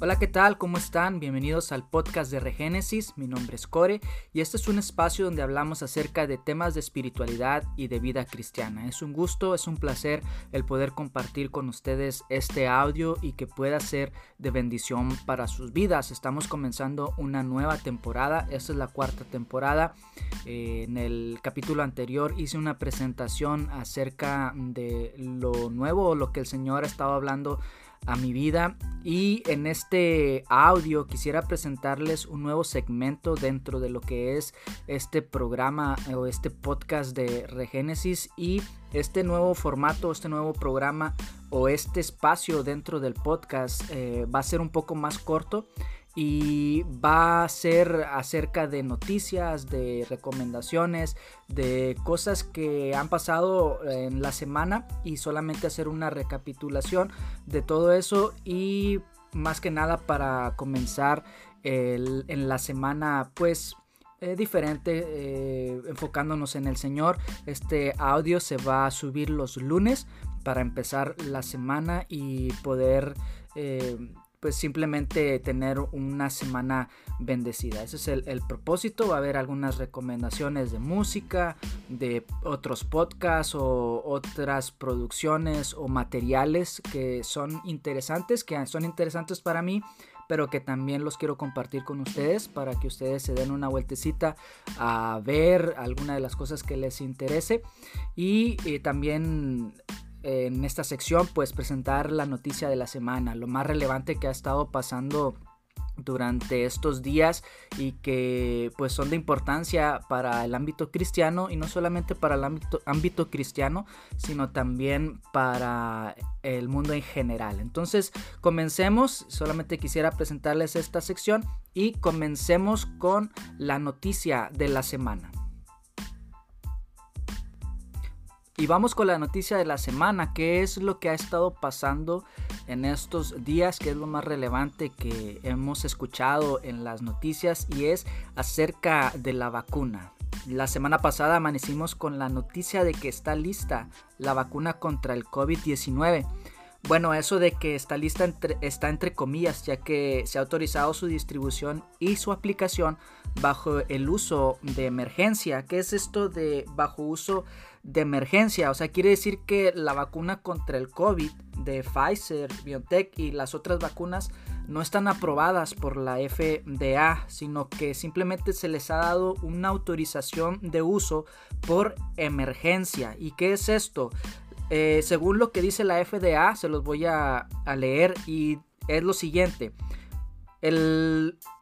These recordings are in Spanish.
Hola, ¿qué tal? ¿Cómo están? Bienvenidos al podcast de Regénesis. Mi nombre es Core y este es un espacio donde hablamos acerca de temas de espiritualidad y de vida cristiana. Es un gusto, es un placer el poder compartir con ustedes este audio y que pueda ser de bendición para sus vidas. Estamos comenzando una nueva temporada, esta es la cuarta temporada. Eh, en el capítulo anterior hice una presentación acerca de lo nuevo, lo que el Señor ha estado hablando a mi vida y en este audio quisiera presentarles un nuevo segmento dentro de lo que es este programa o este podcast de Regénesis y este nuevo formato, este nuevo programa o este espacio dentro del podcast eh, va a ser un poco más corto y va a ser acerca de noticias, de recomendaciones, de cosas que han pasado en la semana y solamente hacer una recapitulación de todo eso y más que nada para comenzar en la semana pues eh, diferente eh, enfocándonos en el Señor. Este audio se va a subir los lunes para empezar la semana y poder eh, pues simplemente tener una semana bendecida. Ese es el, propósito. Va a haber algunas recomendaciones de música, de otros podcasts o otras producciones o materiales que son interesantes, que son interesantes para mí pero que también los quiero compartir con ustedes para que ustedes se den una vueltecita a ver alguna de las cosas que les interese y eh, también en esta sección pues presentar la noticia de la semana, lo más relevante que ha estado pasando durante estos días y que pues son de importancia para el ámbito cristiano y no solamente para el ámbito, ámbito cristiano sino también para el mundo en general. Entonces comencemos. Solamente quisiera presentarles esta sección y comencemos con la noticia de la semana Y vamos con la noticia de la semana, qué es lo que ha estado pasando en estos días, qué es lo más relevante que hemos escuchado en las noticias y es acerca de la vacuna. La semana pasada amanecimos con la noticia de que está lista la vacuna contra el COVID-19. Bueno, eso de que está lista está entre comillas, ya que se ha autorizado su distribución y su aplicación bajo el uso de emergencia. ¿Qué es esto de bajo uso de emergencia? O sea, quiere decir que la vacuna contra el COVID de Pfizer, BioNTech y las otras vacunas no están aprobadas por la FDA, sino que simplemente se les ha dado una autorización de uso por emergencia. ¿Y qué es esto? Eh, según lo que dice la FDA, se los voy a, leer y es lo siguiente.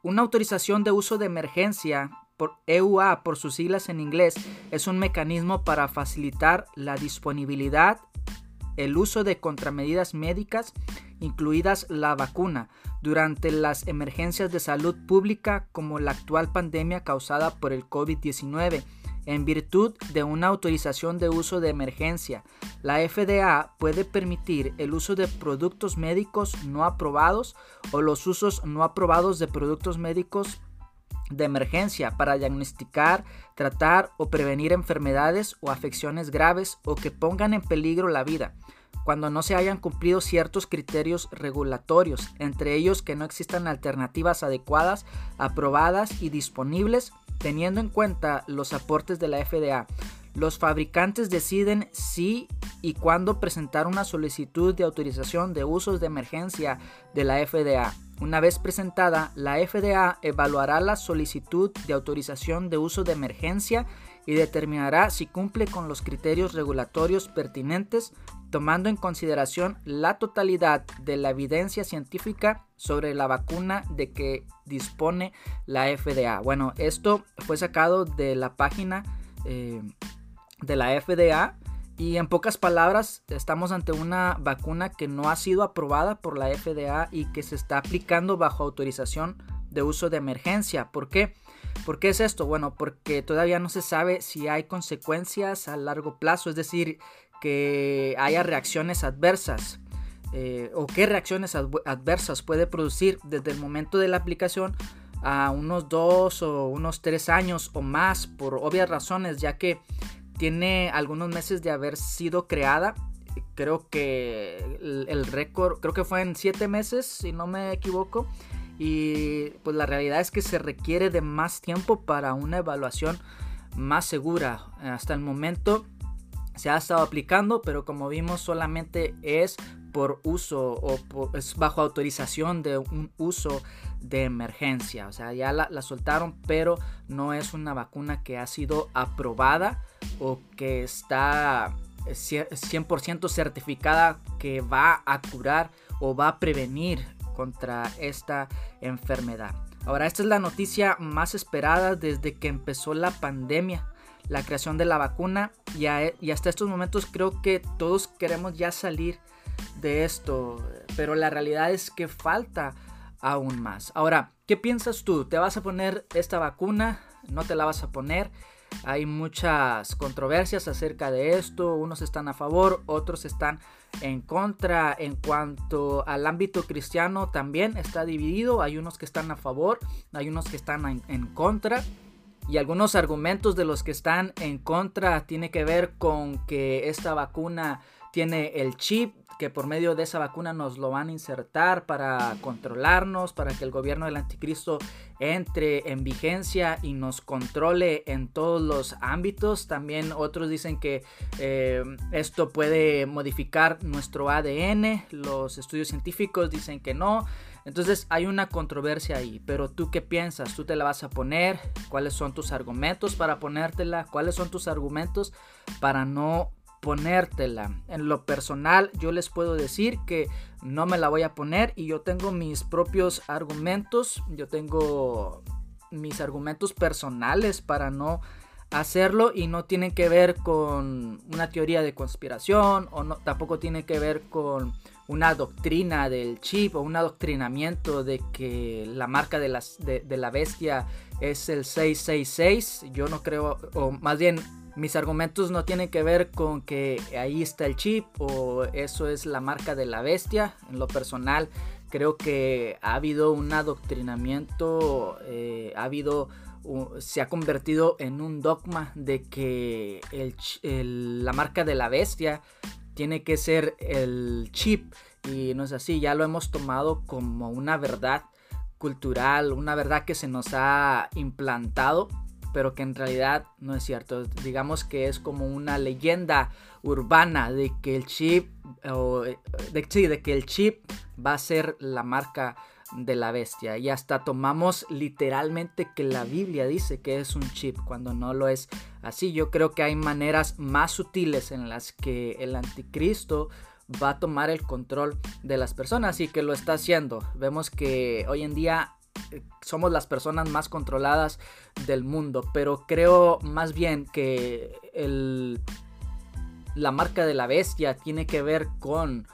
una autorización de uso de emergencia por EUA por sus siglas en inglés es un mecanismo para facilitar la disponibilidad, el uso de contramedidas médicas, incluidas la vacuna, durante las emergencias de salud pública como la actual pandemia causada por el COVID-19 en virtud de una autorización de uso de emergencia. La FDA puede permitir el uso de productos médicos no aprobados o los usos no aprobados de productos médicos de emergencia para diagnosticar, tratar o prevenir enfermedades o afecciones graves o que pongan en peligro la vida cuando no se hayan cumplido ciertos criterios regulatorios, entre ellos que no existan alternativas adecuadas, aprobadas y disponibles teniendo en cuenta los aportes de la FDA. Los fabricantes deciden si y cuándo presentar una solicitud de autorización de usos de emergencia de la FDA. Una vez presentada, la FDA evaluará la solicitud de autorización de uso de emergencia y determinará si cumple con los criterios regulatorios pertinentes, tomando en consideración la totalidad de la evidencia científica sobre la vacuna de que dispone la FDA. Bueno, esto fue sacado de la página eh, de la FDA y en pocas palabras estamos ante una vacuna que no ha sido aprobada por la FDA y que se está aplicando bajo autorización de uso de emergencia. ¿Por qué? ¿Por qué es esto? Bueno, porque todavía no se sabe si hay consecuencias a largo plazo, es decir, que haya reacciones adversas. Eh, o qué reacciones adversas puede producir desde el momento de la aplicación a unos dos o unos tres años o más por obvias razones ya que tiene algunos meses de haber sido creada creo que el, récord, creo que fue en siete meses, si no me equivoco. Y pues la realidad es que se requiere de más tiempo para una evaluación más segura. Hasta el momento se ha estado aplicando, pero como vimos solamente es por uso o es bajo autorización de un uso de emergencia. O sea, ya la, soltaron, pero no es una vacuna que ha sido aprobada o que está 100% certificada que va a curar o va a prevenir contra esta enfermedad. Ahora, esta es la noticia más esperada desde que empezó la pandemia la creación de la vacuna y, y hasta estos momentos creo que todos queremos ya salir de esto, pero la realidad es que falta aún más. Ahora, ¿qué piensas tú? ¿Te vas a poner esta vacuna? ¿No te la vas a poner? Hay muchas controversias acerca de esto, unos están a favor, otros están en contra. En cuanto al ámbito cristiano también está dividido, hay unos que están a favor, hay unos que están en, contra. Y algunos argumentos de los que están en contra tiene que ver con que esta vacuna tiene el chip que por medio de esa vacuna nos lo van a insertar para controlarnos, para que el gobierno del anticristo entre en vigencia y nos controle en todos los ámbitos. También otros dicen que eh, esto puede modificar nuestro ADN, los estudios científicos dicen que no. Entonces hay una controversia ahí, pero tú qué piensas? ¿Tú te la vas a poner? ¿Cuáles son tus argumentos para ponértela? ¿Cuáles son tus argumentos para no ponértela? En lo personal yo les puedo decir que no me la voy a poner y yo tengo mis propios argumentos, yo tengo mis argumentos personales para no hacerlo y no tienen que ver con una teoría de conspiración o no, tampoco tiene que ver con una doctrina del chip o un adoctrinamiento de que la marca de, las, de, la bestia es el 666. Yo no creo, o más bien mis argumentos no tienen que ver con que ahí está el chip o eso es la marca de la bestia. En lo personal creo que ha habido un adoctrinamiento, eh, ha habido se ha convertido en un dogma de que la marca de la bestia tiene que ser el chip y no es así, ya lo hemos tomado como una verdad cultural, una verdad que se nos ha implantado, pero que en realidad no es cierto. Digamos que es como una leyenda urbana de que el chip, o de, de que el chip va a ser la marca de la bestia. Y hasta tomamos literalmente que la Biblia dice que es un chip cuando no lo es así. Yo creo que hay maneras más sutiles en las que el anticristo va a tomar el control de las personas y que lo está haciendo. Vemos que hoy en día eh, somos las personas más controladas del mundo, pero creo más bien que el, la marca de la bestia tiene que ver con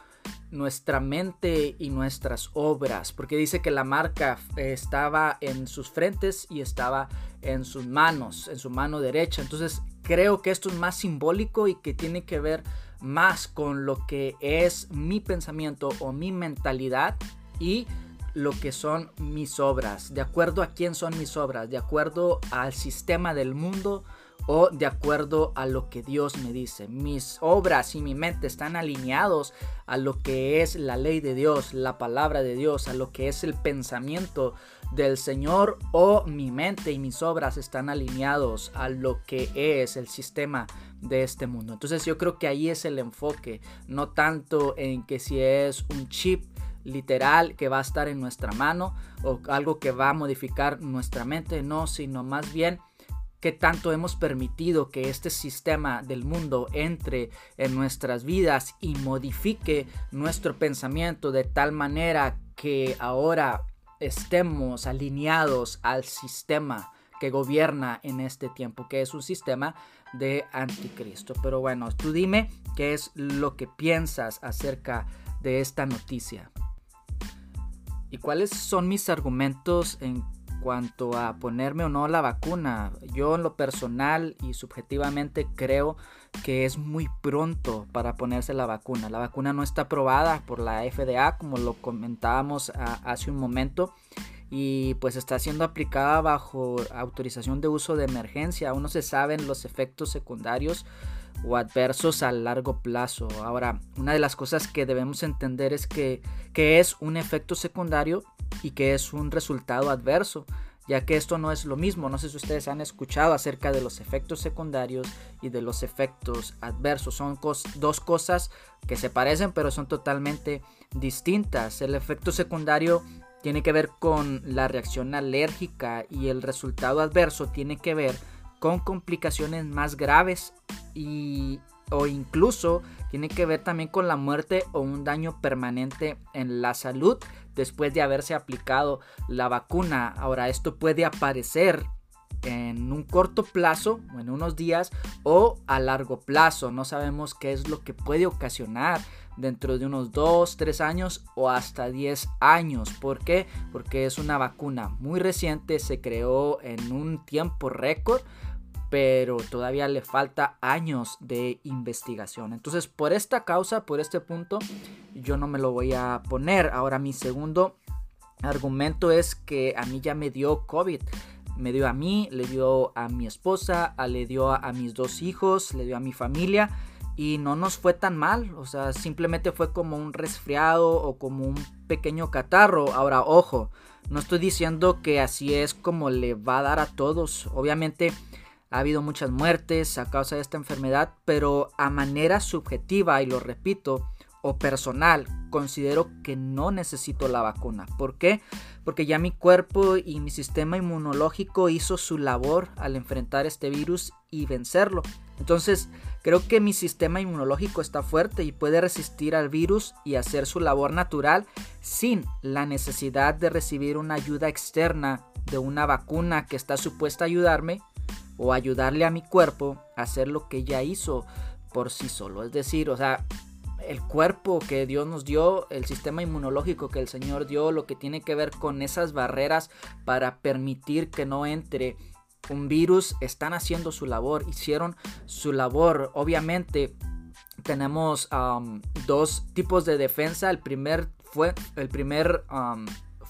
nuestra mente y nuestras obras, porque dice que la marca estaba en sus frentes y estaba en sus manos, en su mano derecha. Entonces creo que esto es más simbólico y que tiene que ver más con lo que es mi pensamiento o mi mentalidad y lo que son mis obras, de acuerdo a quién son mis obras, de acuerdo al sistema del mundo, o de acuerdo a lo que Dios me dice. Mis obras y mi mente están alineados a lo que es la ley de Dios, la palabra de Dios, a lo que es el pensamiento del Señor o mi mente y mis obras están alineados a lo que es el sistema de este mundo. Entonces yo creo que ahí es el enfoque, no tanto en que si es un chip literal que va a estar en nuestra mano o algo que va a modificar nuestra mente, no, sino más bien qué tanto hemos permitido que este sistema del mundo entre en nuestras vidas y modifique nuestro pensamiento de tal manera que ahora estemos alineados al sistema que gobierna en este tiempo, que es un sistema de anticristo. Pero bueno, tú dime qué es lo que piensas acerca de esta noticia. ¿Y cuáles son mis argumentos en cuanto a ponerme o no la vacuna. Yo en lo personal y subjetivamente creo que es muy pronto para ponerse la vacuna. La vacuna no está aprobada por la FDA como lo comentábamos hace un momento y pues está siendo aplicada bajo autorización de uso de emergencia. Aún no se saben los efectos secundarios o adversos a largo plazo. Ahora, una de las cosas que debemos entender es que, que es un efecto secundario y que es un resultado adverso ya que esto no es lo mismo. No sé si ustedes han escuchado acerca de los efectos secundarios y de los efectos adversos. Son dos cosas que se parecen pero son totalmente distintas. El efecto secundario tiene que ver con la reacción alérgica y el resultado adverso tiene que ver con complicaciones más graves y o incluso tiene que ver también con la muerte o un daño permanente en la salud después de haberse aplicado la vacuna. Ahora esto puede aparecer en un corto plazo, en unos días, o a largo plazo. No sabemos qué es lo que puede ocasionar dentro de unos 2, 3 años o hasta 10 años. ¿Por qué? Porque es una vacuna muy reciente, se creó en un tiempo récord pero todavía le falta años de investigación. Entonces, por esta causa, por este punto, yo no me lo voy a poner. Ahora, mi segundo argumento es que a mí ya me dio COVID. Me dio a mí, le dio a mi esposa, le dio a mis dos hijos, le dio a mi familia y no nos fue tan mal, o sea, simplemente fue como un resfriado o como un pequeño catarro. Ahora, ojo, no estoy diciendo que así es como le va a dar a todos. Obviamente ha habido muchas muertes a causa de esta enfermedad, pero a manera subjetiva, y lo repito, o personal, considero que no necesito la vacuna. ¿Por qué? Porque ya mi cuerpo y mi sistema inmunológico hizo su labor al enfrentar este virus y vencerlo. Entonces, creo que mi sistema inmunológico está fuerte y puede resistir al virus y hacer su labor natural sin la necesidad de recibir una ayuda externa de una vacuna que está supuesta a ayudarme o ayudarle a mi cuerpo a hacer lo que ya hizo por sí solo. Es decir, o sea, el cuerpo que Dios nos dio, el sistema inmunológico que el Señor dio, lo que tiene que ver con esas barreras para permitir que no entre un virus, están haciendo su labor, hicieron su labor. Obviamente tenemos dos tipos de defensa. El primer, fue, el primer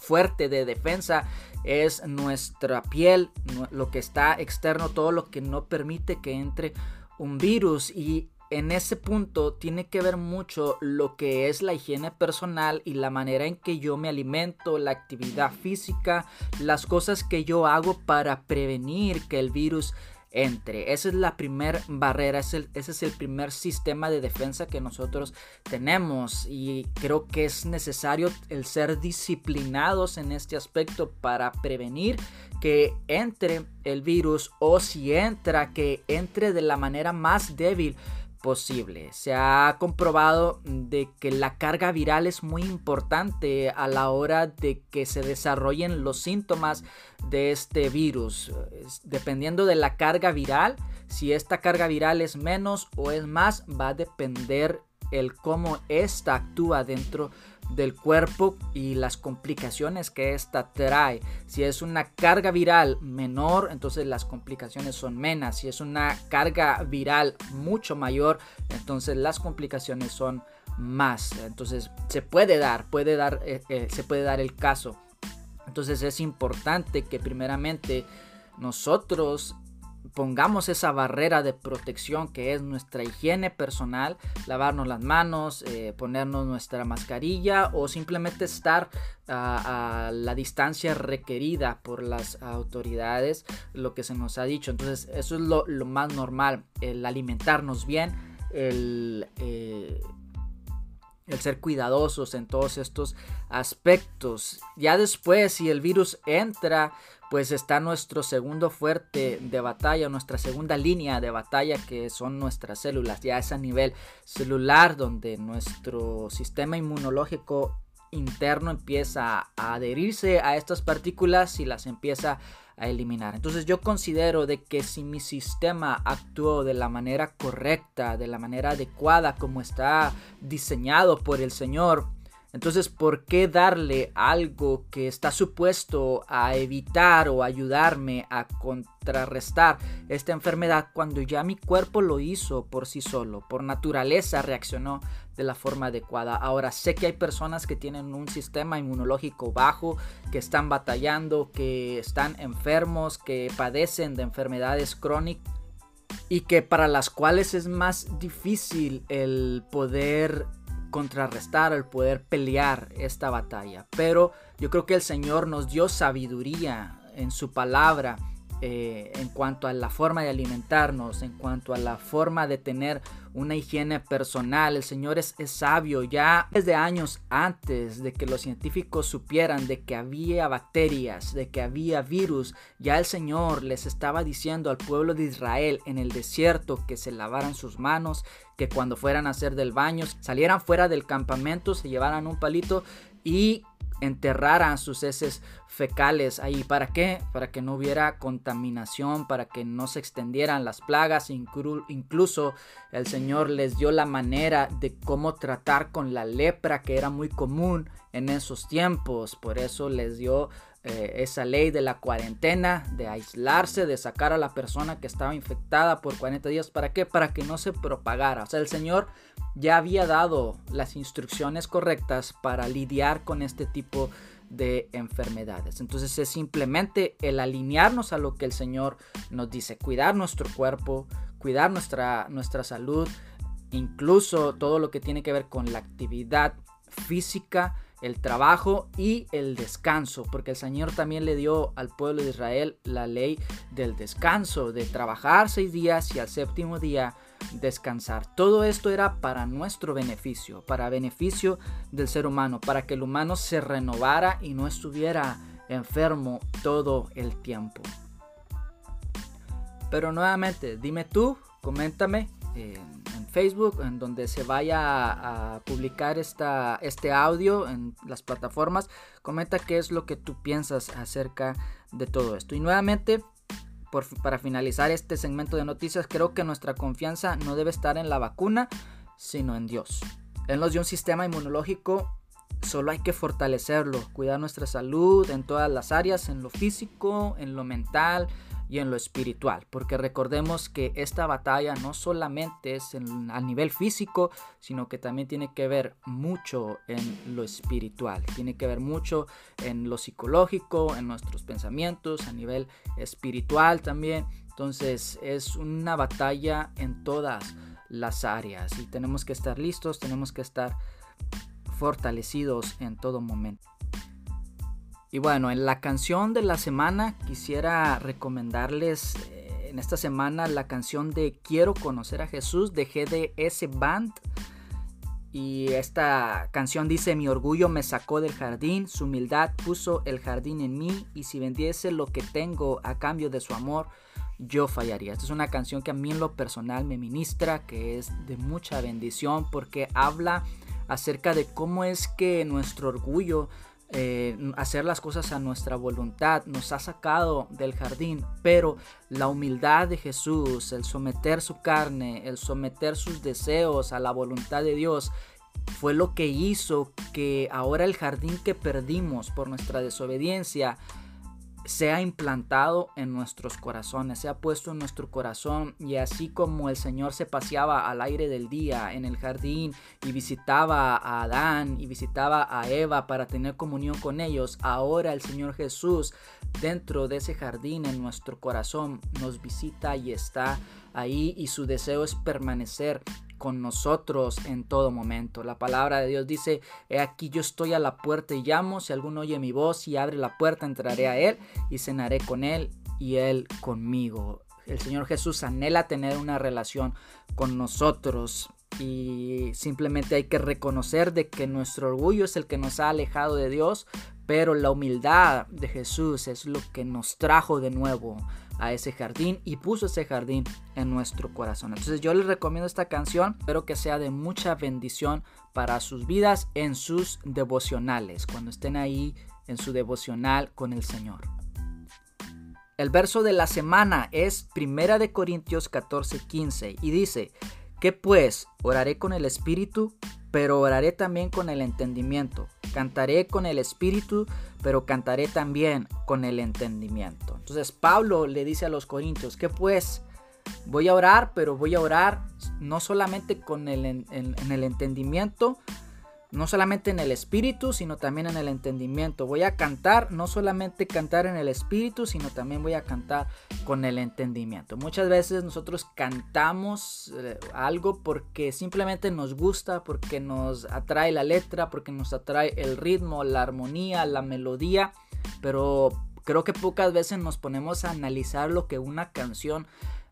fuerte de defensa es nuestra piel, lo que está externo, todo lo que no permite que entre un virus. Y en ese punto tiene que ver mucho lo que es la higiene personal y la manera en que yo me alimento, la actividad física, las cosas que yo hago para prevenir que el virus entre. Esa es la primera barrera, ese es el primer sistema de defensa que nosotros tenemos y creo que es necesario el ser disciplinados en este aspecto para prevenir que entre el virus o si entra, que entre de la manera más débil posible. Se ha comprobado de que la carga viral es muy importante a la hora de que se desarrollen los síntomas de este virus. Dependiendo de la carga viral, si esta carga viral es menos o es más, va a depender el cómo esta actúa dentro del cuerpo y las complicaciones que esta trae. Si es una carga viral menor, entonces las complicaciones son menos. Si es una carga viral mucho mayor, entonces las complicaciones son más. Entonces se puede dar, puede dar, eh, eh, se puede dar el caso. Entonces es importante que primeramente nosotros pongamos esa barrera de protección que es nuestra higiene personal, lavarnos las manos, eh, ponernos nuestra mascarilla o simplemente estar a, la distancia requerida por las autoridades, lo que se nos ha dicho. Entonces eso es lo, más normal, el alimentarnos bien, el... Eh, el ser cuidadosos en todos estos aspectos. Ya después, si el virus entra, pues está nuestro segundo fuerte de batalla, nuestra segunda línea de batalla que son nuestras células. Ya es a nivel celular donde nuestro sistema inmunológico interno empieza a adherirse a estas partículas y las empieza a eliminar. Entonces yo considero de que si mi sistema actuó de la manera correcta, de la manera adecuada como está diseñado por el Señor, entonces, ¿por qué darle algo que está supuesto a evitar o ayudarme a contrarrestar esta enfermedad cuando ya mi cuerpo lo hizo por sí solo? Por naturaleza reaccionó de la forma adecuada. Ahora, sé que hay personas que tienen un sistema inmunológico bajo, que están batallando, que están enfermos, que padecen de enfermedades crónicas y que para las cuales es más difícil el poder contrarrestar, el poder pelear esta batalla. Pero yo creo que el Señor nos dio sabiduría en su palabra eh, en cuanto a la forma de alimentarnos, en cuanto a la forma de tener una higiene personal. El Señor es, sabio. Ya desde años antes de que los científicos supieran de que había bacterias, de que había virus, ya el Señor les estaba diciendo al pueblo de Israel en el desierto que se lavaran sus manos, que cuando fueran a hacer del baño, salieran fuera del campamento, se llevaran un palito y enterraran sus heces fecales ahí. ¿Para qué? Para que no hubiera contaminación, para que no se extendieran las plagas. incluso el Señor les dio la manera de cómo tratar con la lepra que era muy común en esos tiempos. Por eso les dio eh, esa ley de la cuarentena, de aislarse, de sacar a la persona que estaba infectada por 40 días. ¿Para qué? Para que no se propagara. O sea, el Señor ya había dado las instrucciones correctas para lidiar con este tipo de enfermedades. Entonces es simplemente el alinearnos a lo que el Señor nos dice, cuidar nuestro cuerpo, cuidar nuestra, nuestra salud, incluso todo lo que tiene que ver con la actividad física, el trabajo y el descanso, porque el Señor también le dio al pueblo de Israel la ley del descanso, de trabajar seis días y al séptimo día descansar. Todo esto era para nuestro beneficio, para beneficio del ser humano, para que el humano se renovara y no estuviera enfermo todo el tiempo. Pero nuevamente, dime tú, coméntame. Facebook, en donde se vaya a, publicar esta, este audio en las plataformas. Comenta qué es lo que tú piensas acerca de todo esto. Y nuevamente, para finalizar este segmento de noticias, creo que nuestra confianza no debe estar en la vacuna, sino en Dios. Él nos dio un sistema inmunológico solo hay que fortalecerlo, cuidar nuestra salud en todas las áreas, en lo físico, en lo mental, y en lo espiritual, porque recordemos que esta batalla no solamente es a nivel físico, sino que también tiene que ver mucho en lo espiritual, tiene que ver mucho en lo psicológico, en nuestros pensamientos, a nivel espiritual también. Entonces es una batalla en todas las áreas y tenemos que estar listos, tenemos que estar fortalecidos en todo momento. Y bueno, en la canción de la semana quisiera recomendarles eh, en esta semana la canción de Quiero conocer a Jesús de GDS Band. Y esta canción dice, mi orgullo me sacó del jardín, su humildad puso el jardín en mí y si vendiese lo que tengo a cambio de su amor, yo fallaría. Esta es una canción que a mí en lo personal me ministra, que es de mucha bendición porque habla acerca de cómo es que nuestro orgullo eh, hacer las cosas a nuestra voluntad, nos ha sacado del jardín, pero la humildad de Jesús, el someter su carne, el someter sus deseos a la voluntad de Dios, fue lo que hizo que ahora el jardín que perdimos por nuestra desobediencia se ha implantado en nuestros corazones, se ha puesto en nuestro corazón y así como el Señor se paseaba al aire del día en el jardín y visitaba a Adán y visitaba a Eva para tener comunión con ellos, ahora el Señor Jesús dentro de ese jardín en nuestro corazón nos visita y está ahí y su deseo es permanecer con nosotros en todo momento. La palabra de Dios dice, he aquí yo estoy a la puerta y llamo, si alguno oye mi voz y abre la puerta, entraré a él y cenaré con él y él conmigo. El Señor Jesús anhela tener una relación con nosotros y simplemente hay que reconocer de que nuestro orgullo es el que nos ha alejado de Dios, pero la humildad de Jesús es lo que nos trajo de nuevo a ese jardín y puso ese jardín en nuestro corazón. Entonces yo les recomiendo esta canción, espero que sea de mucha bendición para sus vidas en sus devocionales, cuando estén ahí en su devocional con el Señor. El verso de la semana es Primera de Corintios 14:15 y dice, que pues oraré con el espíritu, pero oraré también con el entendimiento. Cantaré con el espíritu, pero cantaré también con el entendimiento. Entonces Pablo le dice a los corintios que pues voy a orar, pero voy a orar no solamente con el, el entendimiento, no solamente en el espíritu, sino también en el entendimiento. Voy a cantar, no solamente cantar en el espíritu, sino también voy a cantar con el entendimiento. Muchas veces nosotros cantamos eh, algo porque simplemente nos gusta, porque nos atrae la letra, porque nos atrae el ritmo, la armonía, la melodía, pero creo que pocas veces nos ponemos a analizar lo que una canción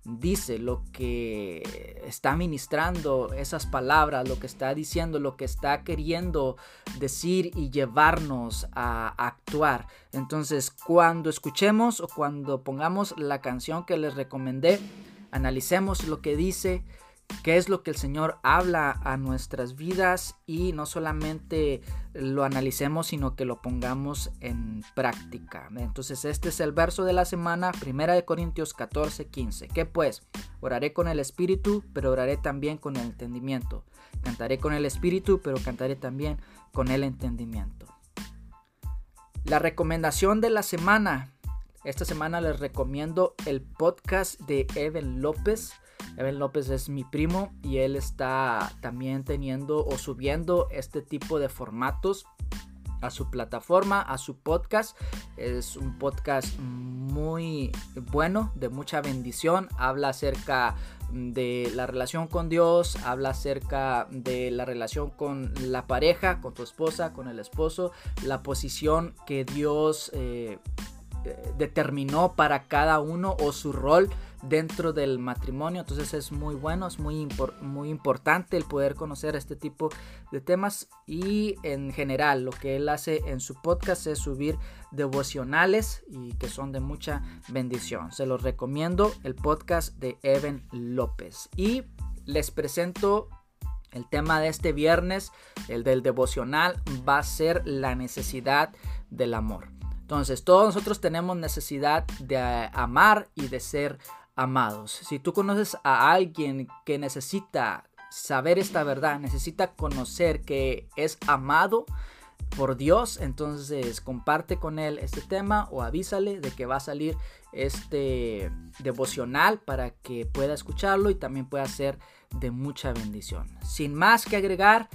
dice, lo que está ministrando esas palabras, lo que está diciendo, lo que está queriendo decir y llevarnos a actuar. Entonces, cuando escuchemos o cuando pongamos la canción que les recomendé, analicemos lo que dice, qué es lo que el Señor habla a nuestras vidas y no solamente lo analicemos, sino que lo pongamos en práctica. Entonces este es el verso de la semana, 1 de Corintios 14, 15. Que pues, oraré con el Espíritu, pero oraré también con el entendimiento. Cantaré con el Espíritu, pero cantaré también con el entendimiento. La recomendación de la semana. Esta semana les recomiendo el podcast de Evan López Evan López es mi primo y él está también teniendo o subiendo este tipo de formatos a su plataforma, a su podcast. Es un podcast muy bueno, de mucha bendición. Habla acerca de la relación con Dios, habla acerca de la relación con la pareja, con tu esposa, con el esposo, la posición que Dios eh, eh, determinó para cada uno o su rol dentro del matrimonio. Entonces es muy bueno, es muy, muy importante el poder conocer este tipo de temas y en general lo que él hace en su podcast es subir devocionales y que son de mucha bendición. Se los recomiendo el podcast de Evan López y les presento el tema de este viernes, el del devocional, va a ser la necesidad del amor. Entonces, todos nosotros tenemos necesidad de amar y de ser amados. Si tú conoces a alguien que necesita saber esta verdad, necesita conocer que es amado por Dios, entonces comparte con él este tema o avísale de que va a salir este devocional para que pueda escucharlo y también pueda ser de mucha bendición. Sin más que agregar,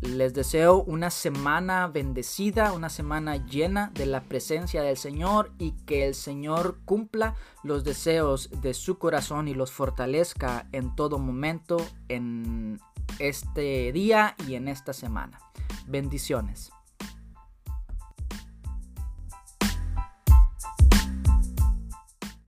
les deseo una semana bendecida, una semana llena de la presencia del Señor y que el Señor cumpla los deseos de su corazón y los fortalezca en todo momento en este día y en esta semana. Bendiciones.